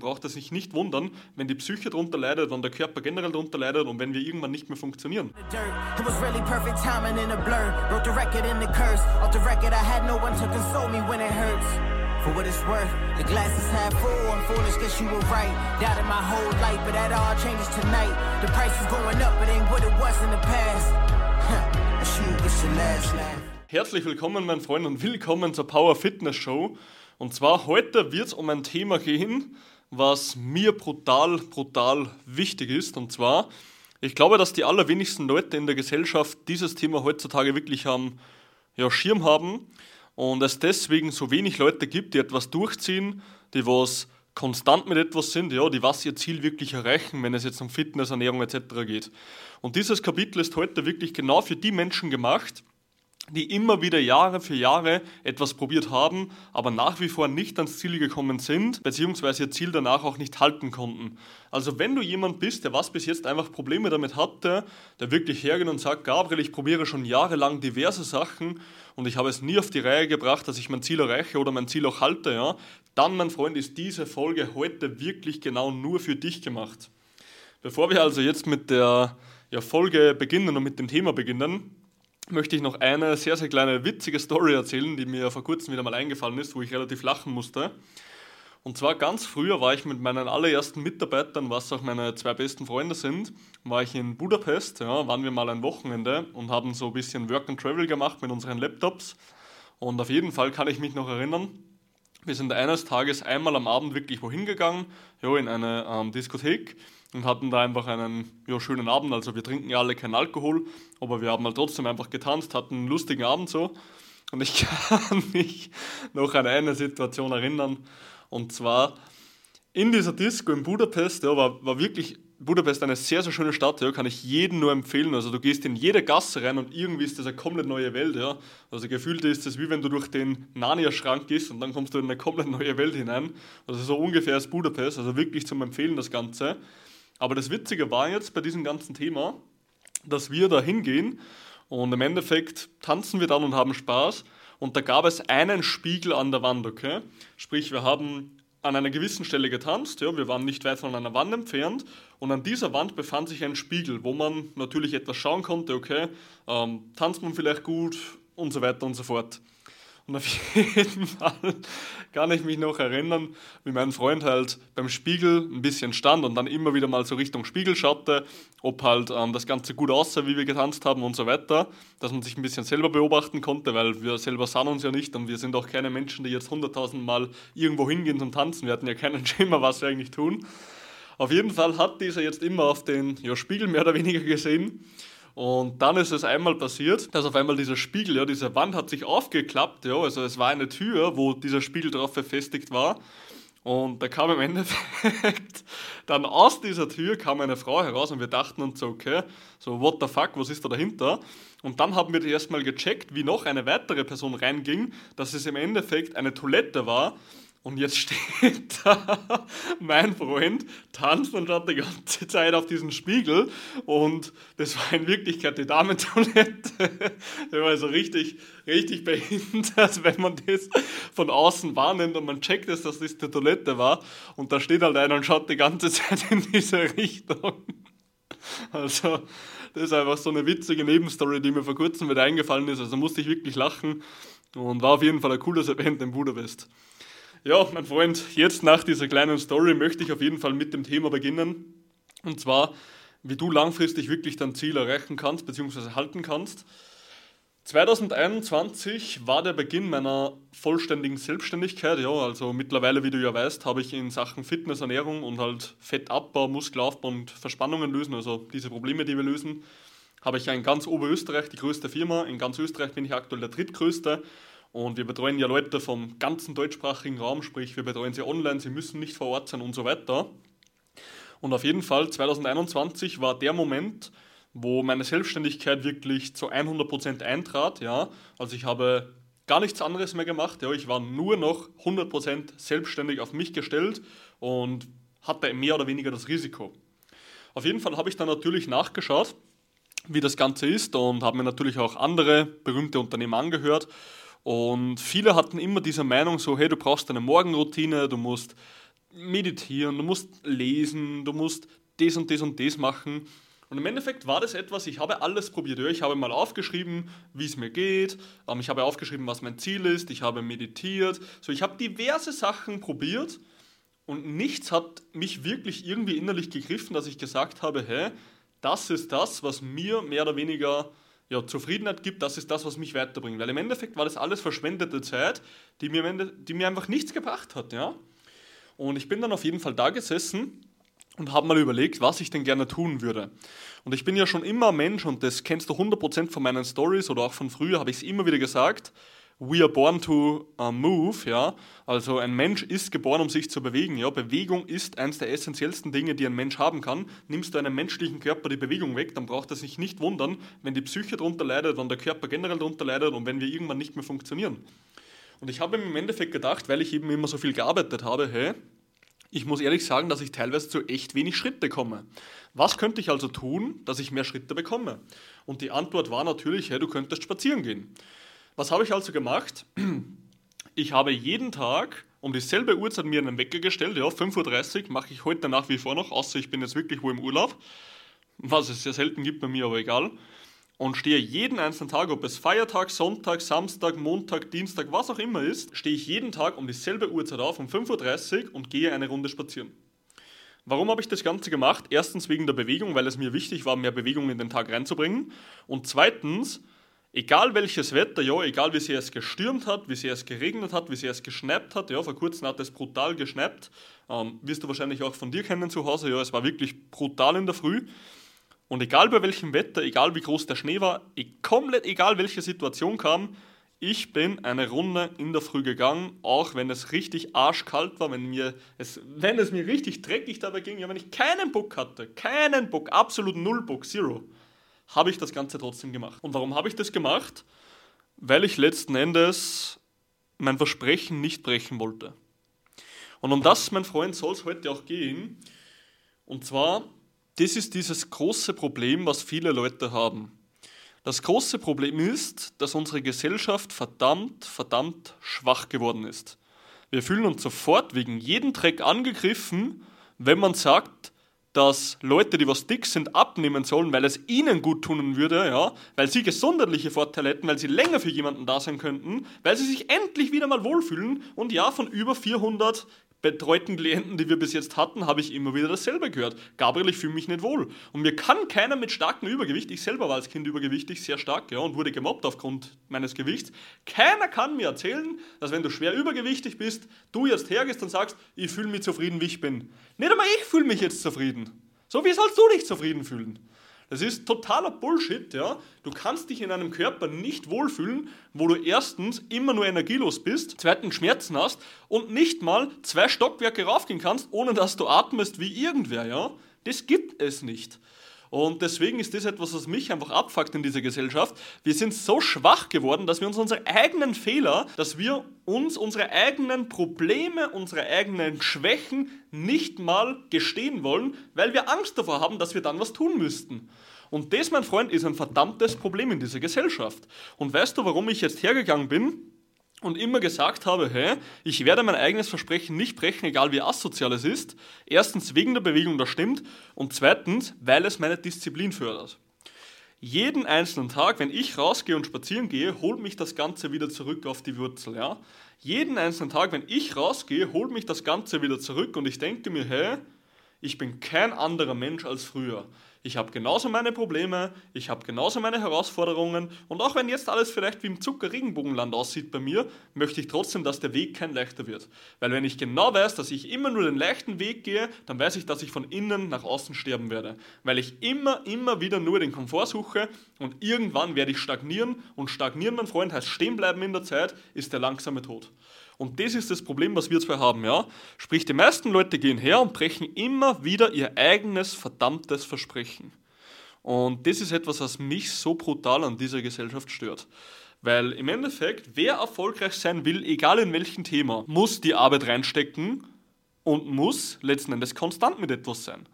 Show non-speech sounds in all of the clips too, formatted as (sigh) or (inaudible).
braucht er sich nicht wundern, wenn die Psyche darunter leidet, wenn der Körper generell darunter leidet und wenn wir irgendwann nicht mehr funktionieren. For what it's worth, the glass is half full. I'm foolish, guess you were right. Doubted my whole life, but that all changes tonight. The price is going up, it ain't what it was in the past. Huh. It's your last laugh. Herzlich willkommen, mein Freund, und willkommen zur Power Fitness Show. Und zwar heute wird es um ein Thema gehen, was mir brutal, brutal wichtig ist. Und zwar, ich glaube, dass die allerwenigsten Leute in der Gesellschaft dieses Thema heutzutage wirklich am ja, Schirm haben und es deswegen so wenig Leute gibt, die etwas durchziehen, die was konstant mit etwas sind, ja, die was ihr Ziel wirklich erreichen, wenn es jetzt um Fitness, Ernährung etc. geht. Und dieses Kapitel ist heute wirklich genau für die Menschen gemacht, die immer wieder Jahre für Jahre etwas probiert haben, aber nach wie vor nicht ans Ziel gekommen sind, beziehungsweise ihr Ziel danach auch nicht halten konnten. Also wenn du jemand bist, der was bis jetzt einfach Probleme damit hatte, der wirklich hergeht und sagt, Gabriel, ich probiere schon jahrelang diverse Sachen und ich habe es nie auf die Reihe gebracht, dass ich mein Ziel erreiche oder mein Ziel auch halte, ja, dann, mein Freund, ist diese Folge heute wirklich genau nur für dich gemacht. Bevor wir also jetzt mit der ja, Folge beginnen und mit dem Thema beginnen, möchte ich noch eine sehr, sehr kleine witzige Story erzählen, die mir vor kurzem wieder mal eingefallen ist, wo ich relativ lachen musste. Und zwar ganz früher war ich mit meinen allerersten Mitarbeitern, was auch meine zwei besten Freunde sind, war ich in Budapest, ja, waren wir mal ein Wochenende und haben so ein bisschen Work and Travel gemacht mit unseren Laptops. Und auf jeden Fall kann ich mich noch erinnern, wir sind eines Tages einmal am Abend wirklich wohin gegangen, ja, in eine ähm, Diskothek und hatten da einfach einen ja, schönen Abend. Also wir trinken ja alle keinen Alkohol, aber wir haben halt trotzdem einfach getanzt, hatten einen lustigen Abend so. Und ich (laughs) kann mich noch an eine Situation erinnern. Und zwar in dieser Disco in Budapest, ja, war, war wirklich Budapest eine sehr, sehr schöne Stadt, ja, kann ich jedem nur empfehlen. Also du gehst in jede Gasse rein und irgendwie ist das eine komplett neue Welt. Ja. Also gefühlt ist es wie wenn du durch den Narnia-Schrank gehst und dann kommst du in eine komplett neue Welt hinein. Also so ungefähr ist Budapest, also wirklich zum Empfehlen das Ganze. Aber das Witzige war jetzt bei diesem ganzen Thema, dass wir da hingehen und im Endeffekt tanzen wir dann und haben Spaß. Und da gab es einen Spiegel an der Wand, okay? Sprich, wir haben an einer gewissen Stelle getanzt, ja, wir waren nicht weit von einer Wand entfernt und an dieser Wand befand sich ein Spiegel, wo man natürlich etwas schauen konnte, okay, ähm, tanzt man vielleicht gut und so weiter und so fort. Und auf (laughs) jeden Fall kann ich mich noch erinnern, wie mein Freund halt beim Spiegel ein bisschen stand und dann immer wieder mal so Richtung Spiegel schaute, ob halt ähm, das Ganze gut aussah, wie wir getanzt haben und so weiter, dass man sich ein bisschen selber beobachten konnte, weil wir selber sahen uns ja nicht und wir sind auch keine Menschen, die jetzt hunderttausend Mal irgendwo hingehen zum Tanzen. Wir hatten ja keinen (laughs) Schimmer, was wir eigentlich tun. Auf jeden Fall hat dieser jetzt immer auf den ja, Spiegel mehr oder weniger gesehen und dann ist es einmal passiert, dass auf einmal dieser Spiegel, ja, diese Wand hat sich aufgeklappt, ja, also es war eine Tür, wo dieser Spiegel drauf befestigt war. Und da kam im Endeffekt (laughs) dann aus dieser Tür kam eine Frau heraus und wir dachten uns so, okay, so what the fuck, was ist da dahinter? Und dann haben wir erstmal gecheckt, wie noch eine weitere Person reinging, dass es im Endeffekt eine Toilette war und jetzt steht (laughs) da mein Freund, tanzt und schaut die ganze Zeit auf diesen Spiegel. Und das war in Wirklichkeit die Damentoilette. (laughs) Der war also richtig, richtig behindert, (laughs) wenn man das von außen wahrnimmt und man checkt es, dass das die Toilette war. Und da steht halt einer und schaut die ganze Zeit in diese Richtung. Also, das ist einfach so eine witzige Nebenstory, die mir vor kurzem wieder eingefallen ist. Also musste ich wirklich lachen und war auf jeden Fall ein cooles Event in Budapest. Ja, mein Freund, jetzt nach dieser kleinen Story möchte ich auf jeden Fall mit dem Thema beginnen. Und zwar, wie du langfristig wirklich dein Ziel erreichen kannst bzw. halten kannst. 2021 war der Beginn meiner vollständigen Selbstständigkeit. Ja, also mittlerweile, wie du ja weißt, habe ich in Sachen Fitness, Ernährung und halt Fettabbau, Muskelaufbau und Verspannungen lösen, also diese Probleme, die wir lösen, habe ich in ganz Oberösterreich die größte Firma. In ganz Österreich bin ich aktuell der drittgrößte und wir betreuen ja Leute vom ganzen deutschsprachigen Raum, sprich wir betreuen sie online, sie müssen nicht vor Ort sein und so weiter. Und auf jeden Fall 2021 war der Moment, wo meine Selbstständigkeit wirklich zu 100% eintrat. Ja? Also ich habe gar nichts anderes mehr gemacht. Ja? Ich war nur noch 100% selbstständig auf mich gestellt und hatte mehr oder weniger das Risiko. Auf jeden Fall habe ich dann natürlich nachgeschaut, wie das Ganze ist und habe mir natürlich auch andere berühmte Unternehmen angehört und viele hatten immer diese Meinung so, hey, du brauchst eine Morgenroutine, du musst meditieren, du musst lesen, du musst das und das und das machen. Und im Endeffekt war das etwas, ich habe alles probiert. Ich habe mal aufgeschrieben, wie es mir geht. Ähm, ich habe aufgeschrieben, was mein Ziel ist. Ich habe meditiert. So, ich habe diverse Sachen probiert und nichts hat mich wirklich irgendwie innerlich gegriffen, dass ich gesagt habe, hä, das ist das, was mir mehr oder weniger ja, Zufriedenheit gibt, das ist das, was mich weiterbringt. Weil im Endeffekt war das alles verschwendete Zeit, die mir, die mir einfach nichts gebracht hat. Ja? Und ich bin dann auf jeden Fall da gesessen und habe mal überlegt, was ich denn gerne tun würde. Und ich bin ja schon immer Mensch und das kennst du 100% von meinen Stories oder auch von früher, habe ich es immer wieder gesagt we are born to uh, move, ja. Also ein Mensch ist geboren, um sich zu bewegen, ja. Bewegung ist eines der essentiellsten Dinge, die ein Mensch haben kann. Nimmst du einem menschlichen Körper die Bewegung weg, dann braucht er sich nicht wundern, wenn die Psyche darunter leidet, wenn der Körper generell darunter leidet und wenn wir irgendwann nicht mehr funktionieren. Und ich habe mir im Endeffekt gedacht, weil ich eben immer so viel gearbeitet habe, hey, ich muss ehrlich sagen, dass ich teilweise zu echt wenig Schritte komme. Was könnte ich also tun, dass ich mehr Schritte bekomme? Und die Antwort war natürlich, hey, du könntest spazieren gehen. Was habe ich also gemacht? Ich habe jeden Tag um dieselbe Uhrzeit mir einen Wecker gestellt, ja, 5.30 Uhr mache ich heute nach wie vor noch, außer ich bin jetzt wirklich wo im Urlaub, was es sehr selten gibt bei mir, aber egal. Und stehe jeden einzelnen Tag, ob es Feiertag, Sonntag, Samstag, Montag, Dienstag, was auch immer ist, stehe ich jeden Tag um dieselbe Uhrzeit auf, um 5.30 Uhr und gehe eine Runde spazieren. Warum habe ich das Ganze gemacht? Erstens wegen der Bewegung, weil es mir wichtig war, mehr Bewegung in den Tag reinzubringen. Und zweitens, Egal welches Wetter, ja, egal wie sehr es gestürmt hat, wie sehr es geregnet hat, wie sehr es geschnappt hat, ja, vor kurzem hat es brutal geschnappt, ähm, wirst du wahrscheinlich auch von dir kennen zu Hause, ja, es war wirklich brutal in der Früh. Und egal bei welchem Wetter, egal wie groß der Schnee war, komplett egal welche Situation kam, ich bin eine Runde in der Früh gegangen, auch wenn es richtig arschkalt war, wenn, mir es, wenn es mir richtig dreckig dabei ging, ja, wenn ich keinen Bock hatte, keinen Bock, absolut null Bock, zero habe ich das Ganze trotzdem gemacht. Und warum habe ich das gemacht? Weil ich letzten Endes mein Versprechen nicht brechen wollte. Und um das, mein Freund, soll es heute auch gehen. Und zwar, das ist dieses große Problem, was viele Leute haben. Das große Problem ist, dass unsere Gesellschaft verdammt, verdammt schwach geworden ist. Wir fühlen uns sofort wegen jedem Dreck angegriffen, wenn man sagt, dass Leute, die was dick sind, abnehmen sollen, weil es ihnen gut tun würde, ja, weil sie gesundheitliche Vorteile hätten, weil sie länger für jemanden da sein könnten, weil sie sich endlich wieder mal wohlfühlen und ja, von über 400 betreuten Klienten, die wir bis jetzt hatten, habe ich immer wieder dasselbe gehört. Gabriel, ich fühle mich nicht wohl. Und mir kann keiner mit starkem Übergewicht, ich selber war als Kind übergewichtig, sehr stark, ja, und wurde gemobbt aufgrund meines Gewichts. Keiner kann mir erzählen, dass wenn du schwer übergewichtig bist, du jetzt hergehst und sagst, ich fühle mich zufrieden, wie ich bin. Nicht einmal ich fühle mich jetzt zufrieden. So wie sollst du dich zufrieden fühlen? Das ist totaler Bullshit, ja. Du kannst dich in einem Körper nicht wohlfühlen, wo du erstens immer nur energielos bist, zweitens Schmerzen hast und nicht mal zwei Stockwerke raufgehen kannst, ohne dass du atmest wie irgendwer, ja. Das gibt es nicht. Und deswegen ist das etwas, was mich einfach abfuckt in dieser Gesellschaft. Wir sind so schwach geworden, dass wir uns unsere eigenen Fehler, dass wir uns unsere eigenen Probleme, unsere eigenen Schwächen nicht mal gestehen wollen, weil wir Angst davor haben, dass wir dann was tun müssten. Und das, mein Freund, ist ein verdammtes Problem in dieser Gesellschaft. Und weißt du, warum ich jetzt hergegangen bin? Und immer gesagt habe, hey, ich werde mein eigenes Versprechen nicht brechen, egal wie asozial es ist. Erstens wegen der Bewegung, das stimmt. Und zweitens, weil es meine Disziplin fördert. Jeden einzelnen Tag, wenn ich rausgehe und spazieren gehe, holt mich das Ganze wieder zurück auf die Wurzel. Ja? Jeden einzelnen Tag, wenn ich rausgehe, holt mich das Ganze wieder zurück und ich denke mir, hey, ich bin kein anderer Mensch als früher. Ich habe genauso meine Probleme, ich habe genauso meine Herausforderungen und auch wenn jetzt alles vielleicht wie im Zucker-Regenbogenland aussieht bei mir, möchte ich trotzdem, dass der Weg kein leichter wird. Weil wenn ich genau weiß, dass ich immer nur den leichten Weg gehe, dann weiß ich, dass ich von innen nach außen sterben werde. Weil ich immer, immer wieder nur den Komfort suche und irgendwann werde ich stagnieren und stagnieren, mein Freund, heißt stehen bleiben in der Zeit, ist der langsame Tod. Und das ist das Problem, was wir zwei haben, ja. Sprich, die meisten Leute gehen her und brechen immer wieder ihr eigenes verdammtes Versprechen. Und das ist etwas, was mich so brutal an dieser Gesellschaft stört. Weil im Endeffekt, wer erfolgreich sein will, egal in welchem Thema, muss die Arbeit reinstecken und muss letzten Endes konstant mit etwas sein.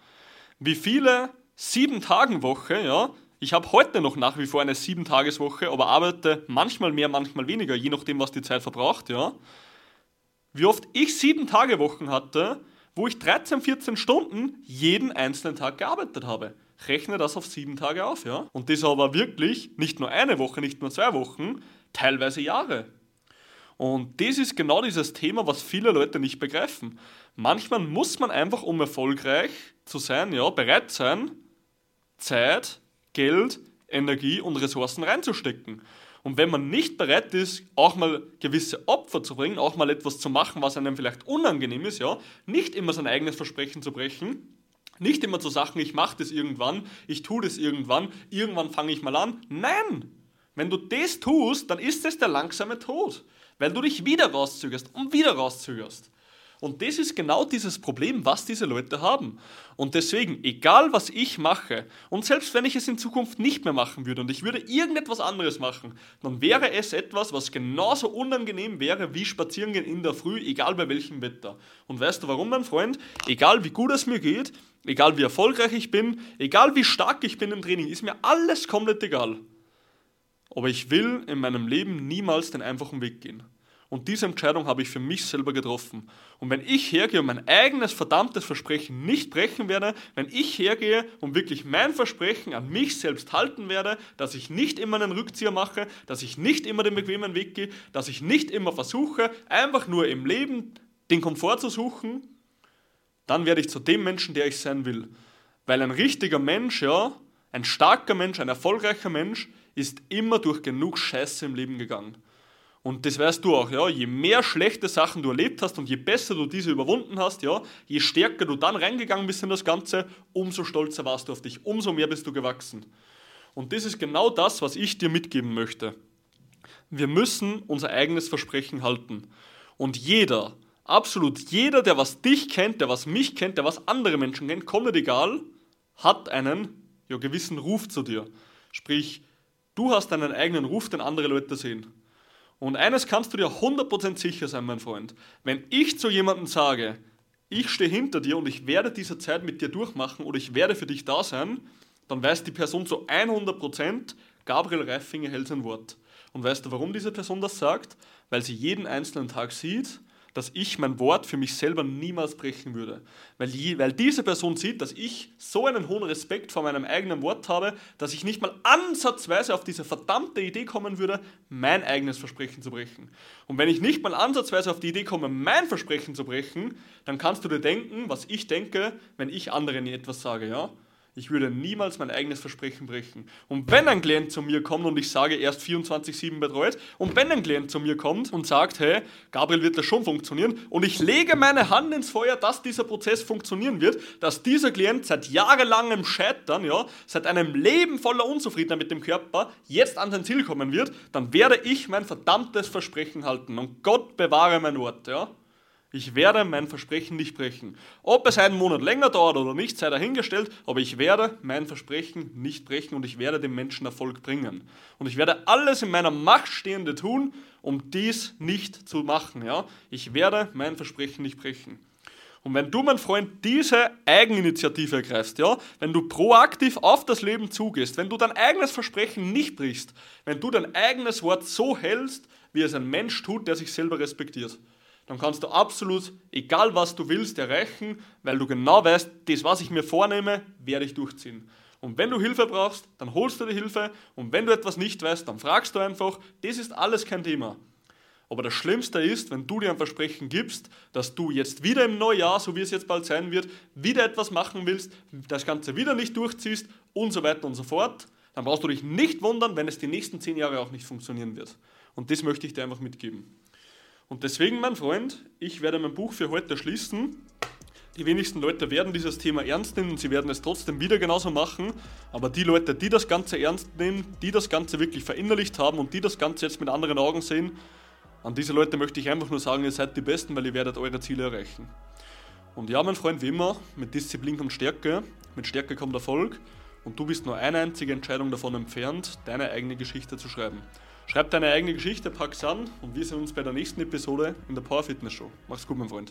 Wie viele sieben Tagen Woche, ja, ich habe heute noch nach wie vor eine sieben Tageswoche, aber arbeite manchmal mehr, manchmal weniger, je nachdem, was die Zeit verbraucht, ja wie oft ich sieben Tage Wochen hatte, wo ich 13, 14 Stunden jeden einzelnen Tag gearbeitet habe. Rechne das auf sieben Tage auf, ja? Und das aber wirklich nicht nur eine Woche, nicht nur zwei Wochen, teilweise Jahre. Und das ist genau dieses Thema, was viele Leute nicht begreifen. Manchmal muss man einfach, um erfolgreich zu sein, ja, bereit sein, Zeit, Geld, Energie und Ressourcen reinzustecken. Und wenn man nicht bereit ist, auch mal gewisse Opfer zu bringen, auch mal etwas zu machen, was einem vielleicht unangenehm ist, ja, nicht immer sein eigenes Versprechen zu brechen, nicht immer zu sagen, ich mache das irgendwann, ich tue das irgendwann, irgendwann fange ich mal an. Nein! Wenn du das tust, dann ist es der langsame Tod, weil du dich wieder rauszögerst und wieder rauszögerst. Und das ist genau dieses Problem, was diese Leute haben. Und deswegen, egal was ich mache, und selbst wenn ich es in Zukunft nicht mehr machen würde und ich würde irgendetwas anderes machen, dann wäre es etwas, was genauso unangenehm wäre wie Spazierengehen in der Früh, egal bei welchem Wetter. Und weißt du warum, mein Freund? Egal wie gut es mir geht, egal wie erfolgreich ich bin, egal wie stark ich bin im Training, ist mir alles komplett egal. Aber ich will in meinem Leben niemals den einfachen Weg gehen. Und diese Entscheidung habe ich für mich selber getroffen. Und wenn ich hergehe und mein eigenes verdammtes Versprechen nicht brechen werde, wenn ich hergehe und wirklich mein Versprechen an mich selbst halten werde, dass ich nicht immer einen Rückzieher mache, dass ich nicht immer den bequemen Weg gehe, dass ich nicht immer versuche, einfach nur im Leben den Komfort zu suchen, dann werde ich zu dem Menschen, der ich sein will. Weil ein richtiger Mensch, ja, ein starker Mensch, ein erfolgreicher Mensch, ist immer durch genug Scheiße im Leben gegangen. Und das weißt du auch, ja, je mehr schlechte Sachen du erlebt hast und je besser du diese überwunden hast, ja, je stärker du dann reingegangen bist in das Ganze, umso stolzer warst du auf dich, umso mehr bist du gewachsen. Und das ist genau das, was ich dir mitgeben möchte. Wir müssen unser eigenes Versprechen halten. Und jeder, absolut jeder, der was dich kennt, der was mich kennt, der was andere Menschen kennt, kommt egal, hat einen ja, gewissen Ruf zu dir. Sprich, du hast einen eigenen Ruf, den andere Leute sehen. Und eines kannst du dir 100% sicher sein, mein Freund. Wenn ich zu jemandem sage, ich stehe hinter dir und ich werde diese Zeit mit dir durchmachen oder ich werde für dich da sein, dann weiß die Person zu 100%, Gabriel Reifinger hält sein Wort. Und weißt du, warum diese Person das sagt? Weil sie jeden einzelnen Tag sieht, dass ich mein Wort für mich selber niemals brechen würde. Weil, die, weil diese Person sieht, dass ich so einen hohen Respekt vor meinem eigenen Wort habe, dass ich nicht mal ansatzweise auf diese verdammte Idee kommen würde, mein eigenes Versprechen zu brechen. Und wenn ich nicht mal ansatzweise auf die Idee komme, mein Versprechen zu brechen, dann kannst du dir denken, was ich denke, wenn ich anderen etwas sage, ja? Ich würde niemals mein eigenes Versprechen brechen. Und wenn ein Klient zu mir kommt und ich sage, erst 24-7 betreut, und wenn ein Klient zu mir kommt und sagt, hey, Gabriel wird das schon funktionieren, und ich lege meine Hand ins Feuer, dass dieser Prozess funktionieren wird, dass dieser Klient seit jahrelangem Scheitern, ja, seit einem Leben voller Unzufriedenheit mit dem Körper, jetzt an sein Ziel kommen wird, dann werde ich mein verdammtes Versprechen halten. Und Gott bewahre mein Wort, ja. Ich werde mein Versprechen nicht brechen. Ob es einen Monat länger dauert oder nicht, sei dahingestellt, aber ich werde mein Versprechen nicht brechen und ich werde dem Menschen Erfolg bringen. Und ich werde alles in meiner Macht Stehende tun, um dies nicht zu machen. Ja? Ich werde mein Versprechen nicht brechen. Und wenn du, mein Freund, diese Eigeninitiative ergreifst, ja, wenn du proaktiv auf das Leben zugehst, wenn du dein eigenes Versprechen nicht brichst, wenn du dein eigenes Wort so hältst, wie es ein Mensch tut, der sich selber respektiert, dann kannst du absolut, egal was du willst, erreichen, weil du genau weißt, das, was ich mir vornehme, werde ich durchziehen. Und wenn du Hilfe brauchst, dann holst du dir Hilfe. Und wenn du etwas nicht weißt, dann fragst du einfach. Das ist alles kein Thema. Aber das Schlimmste ist, wenn du dir ein Versprechen gibst, dass du jetzt wieder im Neujahr, so wie es jetzt bald sein wird, wieder etwas machen willst, das Ganze wieder nicht durchziehst und so weiter und so fort, dann brauchst du dich nicht wundern, wenn es die nächsten zehn Jahre auch nicht funktionieren wird. Und das möchte ich dir einfach mitgeben. Und deswegen, mein Freund, ich werde mein Buch für heute schließen. Die wenigsten Leute werden dieses Thema ernst nehmen und sie werden es trotzdem wieder genauso machen. Aber die Leute, die das Ganze ernst nehmen, die das Ganze wirklich verinnerlicht haben und die das Ganze jetzt mit anderen Augen sehen, an diese Leute möchte ich einfach nur sagen, ihr seid die Besten, weil ihr werdet eure Ziele erreichen. Und ja, mein Freund, wie immer, mit Disziplin kommt Stärke, mit Stärke kommt Erfolg und du bist nur eine einzige Entscheidung davon entfernt, deine eigene Geschichte zu schreiben. Schreib deine eigene Geschichte, pack's an und wir sehen uns bei der nächsten Episode in der Power Fitness Show. Mach's gut, mein Freund.